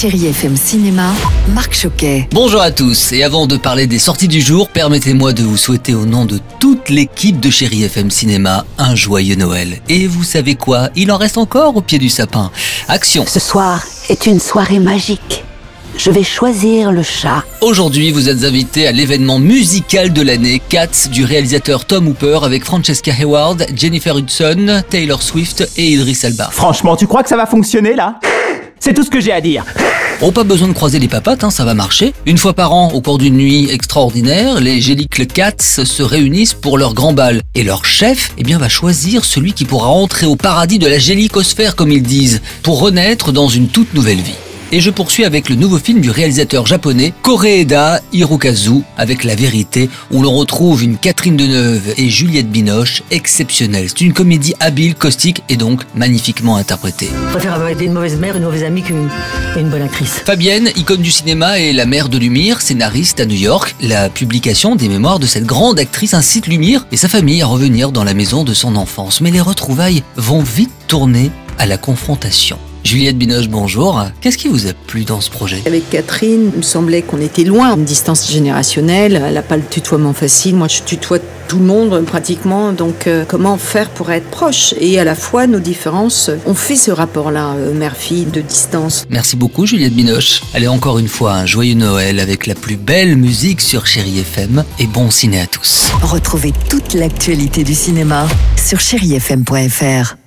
Chérie FM Cinéma, Marc Choquet. Bonjour à tous, et avant de parler des sorties du jour, permettez-moi de vous souhaiter au nom de toute l'équipe de Chérie FM Cinéma un joyeux Noël. Et vous savez quoi Il en reste encore au pied du sapin. Action Ce soir est une soirée magique. Je vais choisir le chat. Aujourd'hui, vous êtes invité à l'événement musical de l'année, Cats, du réalisateur Tom Hooper avec Francesca Hayward, Jennifer Hudson, Taylor Swift et Idris Elba. Franchement, tu crois que ça va fonctionner là? C'est tout ce que j'ai à dire. Oh, pas besoin de croiser les papates, hein, ça va marcher. Une fois par an, au cours d'une nuit extraordinaire, les Gélicles Cats se réunissent pour leur grand bal. Et leur chef, eh bien, va choisir celui qui pourra entrer au paradis de la gélicosphère, comme ils disent, pour renaître dans une toute nouvelle vie. Et je poursuis avec le nouveau film du réalisateur japonais Koreeda Hirokazu avec La Vérité, où l'on retrouve une Catherine Deneuve et Juliette Binoche exceptionnelle. C'est une comédie habile, caustique et donc magnifiquement interprétée. Je préfère avoir été une mauvaise mère, une mauvaise amie qu'une une bonne actrice. Fabienne, icône du cinéma et la mère de Lumière, scénariste à New York, la publication des mémoires de cette grande actrice incite Lumière et sa famille à revenir dans la maison de son enfance. Mais les retrouvailles vont vite tourner à la confrontation. Juliette Binoche, bonjour. Qu'est-ce qui vous a plu dans ce projet? Avec Catherine, il me semblait qu'on était loin, une distance générationnelle. Elle n'a pas le tutoiement facile. Moi, je tutoie tout le monde pratiquement. Donc, euh, comment faire pour être proche? Et à la fois, nos différences ont fait ce rapport-là, euh, mère-fille, de distance. Merci beaucoup, Juliette Binoche. Allez, encore une fois, un joyeux Noël avec la plus belle musique sur Chéri FM et bon ciné à tous. Retrouvez toute l'actualité du cinéma sur chérifm.fr.